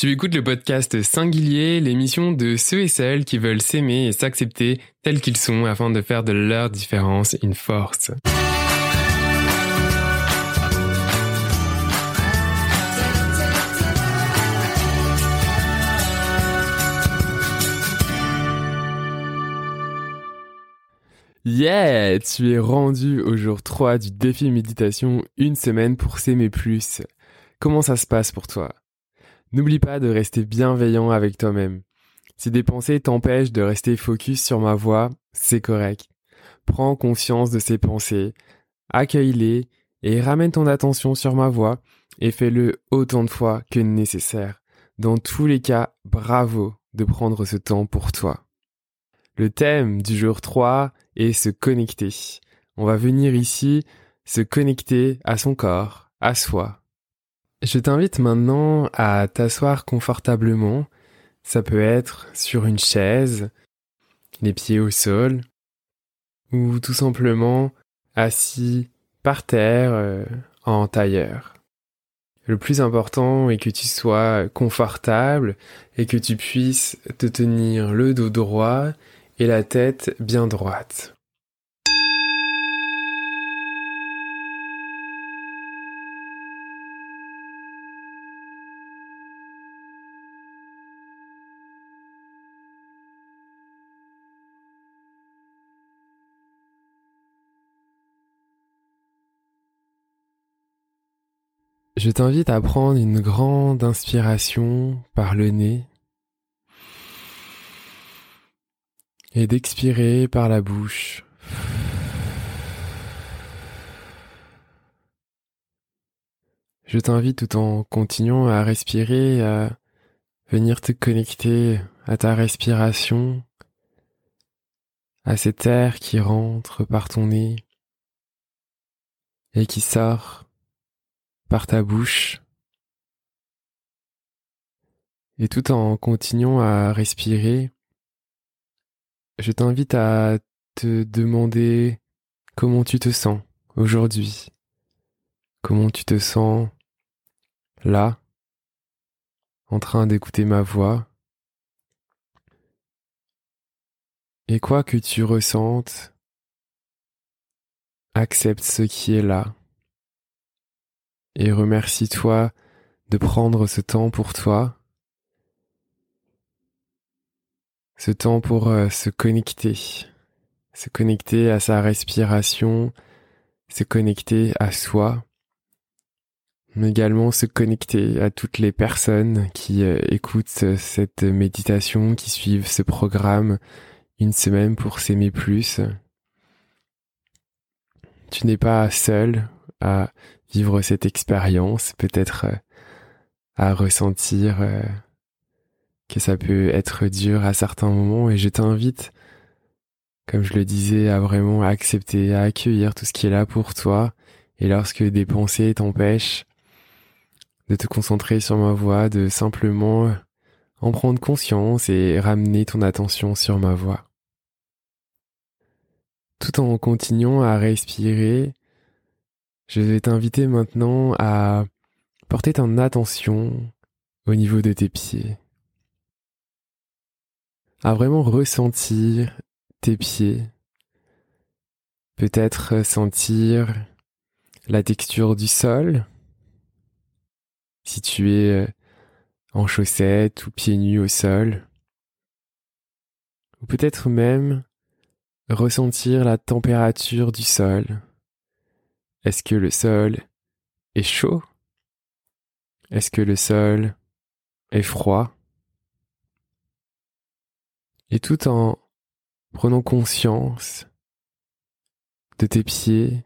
Tu écoutes le podcast Singulier, l'émission de ceux et celles qui veulent s'aimer et s'accepter tels qu'ils sont afin de faire de leur différence une force. Yeah, tu es rendu au jour 3 du défi méditation une semaine pour s'aimer plus. Comment ça se passe pour toi? N'oublie pas de rester bienveillant avec toi-même. Si des pensées t'empêchent de rester focus sur ma voix, c'est correct. Prends conscience de ces pensées, accueille-les et ramène ton attention sur ma voix et fais-le autant de fois que nécessaire. Dans tous les cas, bravo de prendre ce temps pour toi. Le thème du jour 3 est se connecter. On va venir ici se connecter à son corps, à soi, je t'invite maintenant à t'asseoir confortablement. Ça peut être sur une chaise, les pieds au sol, ou tout simplement assis par terre euh, en tailleur. Le plus important est que tu sois confortable et que tu puisses te tenir le dos droit et la tête bien droite. Je t'invite à prendre une grande inspiration par le nez et d'expirer par la bouche. Je t'invite tout en continuant à respirer à venir te connecter à ta respiration, à cet air qui rentre par ton nez et qui sort par ta bouche. Et tout en continuant à respirer, je t'invite à te demander comment tu te sens aujourd'hui. Comment tu te sens là, en train d'écouter ma voix. Et quoi que tu ressentes, accepte ce qui est là et remercie-toi de prendre ce temps pour toi, ce temps pour euh, se connecter, se connecter à sa respiration, se connecter à soi, mais également se connecter à toutes les personnes qui euh, écoutent cette méditation, qui suivent ce programme une semaine pour s'aimer plus. Tu n'es pas seul à vivre cette expérience, peut-être euh, à ressentir euh, que ça peut être dur à certains moments et je t'invite, comme je le disais, à vraiment accepter, à accueillir tout ce qui est là pour toi et lorsque des pensées t'empêchent de te concentrer sur ma voix, de simplement en prendre conscience et ramener ton attention sur ma voix. Tout en continuant à respirer je vais t'inviter maintenant à porter ton attention au niveau de tes pieds. À vraiment ressentir tes pieds. Peut-être sentir la texture du sol. Si tu es euh, en chaussettes ou pieds nus au sol. Ou peut-être même ressentir la température du sol. Est-ce que le sol est chaud? Est-ce que le sol est froid? Et tout en prenant conscience de tes pieds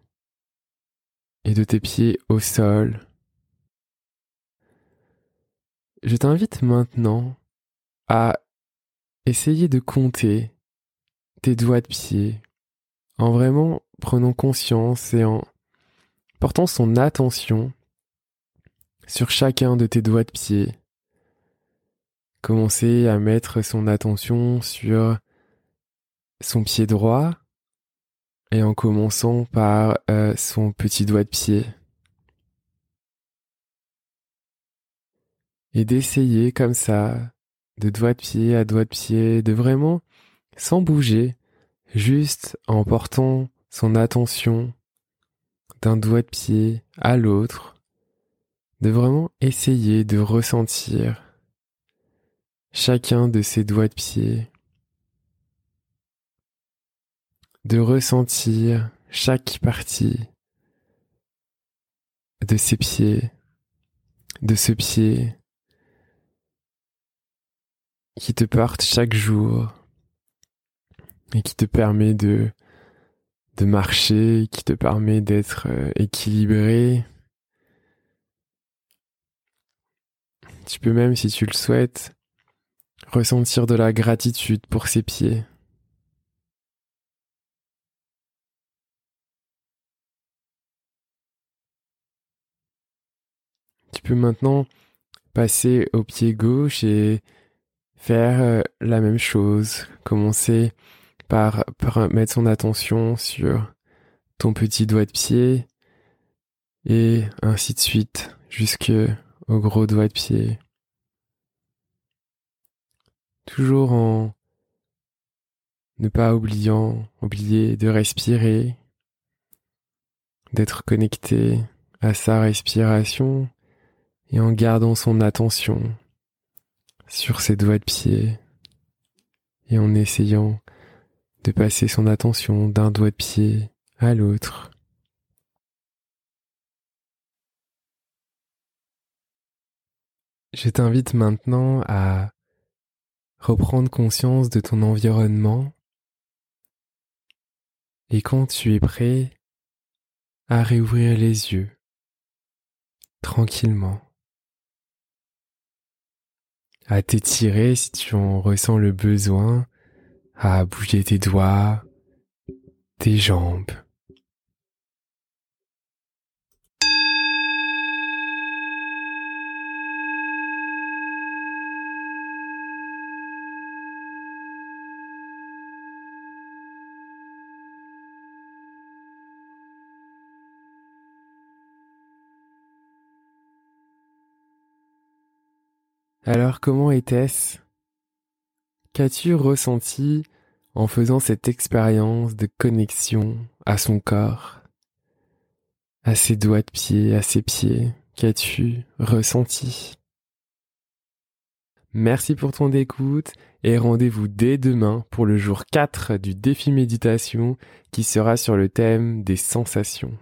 et de tes pieds au sol, je t'invite maintenant à essayer de compter tes doigts de pied en vraiment prenant conscience et en portant son attention sur chacun de tes doigts de pied. Commencez à mettre son attention sur son pied droit et en commençant par euh, son petit doigt de pied. et d'essayer comme ça, de doigt de pied à doigt de pied, de vraiment, sans bouger, juste en portant son attention d'un doigt de pied à l'autre, de vraiment essayer de ressentir chacun de ses doigts de pied, de ressentir chaque partie de ses pieds, de ce pied qui te porte chaque jour et qui te permet de de marcher, qui te permet d'être euh, équilibré. Tu peux même, si tu le souhaites, ressentir de la gratitude pour ces pieds. Tu peux maintenant passer au pied gauche et faire euh, la même chose. Commencer par, mettre son attention sur ton petit doigt de pied et ainsi de suite jusque au gros doigt de pied. Toujours en ne pas oubliant, oublier de respirer, d'être connecté à sa respiration et en gardant son attention sur ses doigts de pied et en essayant de passer son attention d'un doigt de pied à l'autre. Je t'invite maintenant à reprendre conscience de ton environnement. Et quand tu es prêt à réouvrir les yeux. Tranquillement, à t'étirer si tu en ressens le besoin à bouger tes doigts, tes jambes. Alors comment était-ce Qu'as-tu ressenti en faisant cette expérience de connexion à son corps, à ses doigts de pied, à ses pieds Qu'as-tu ressenti? Merci pour ton écoute et rendez-vous dès demain pour le jour 4 du défi méditation qui sera sur le thème des sensations.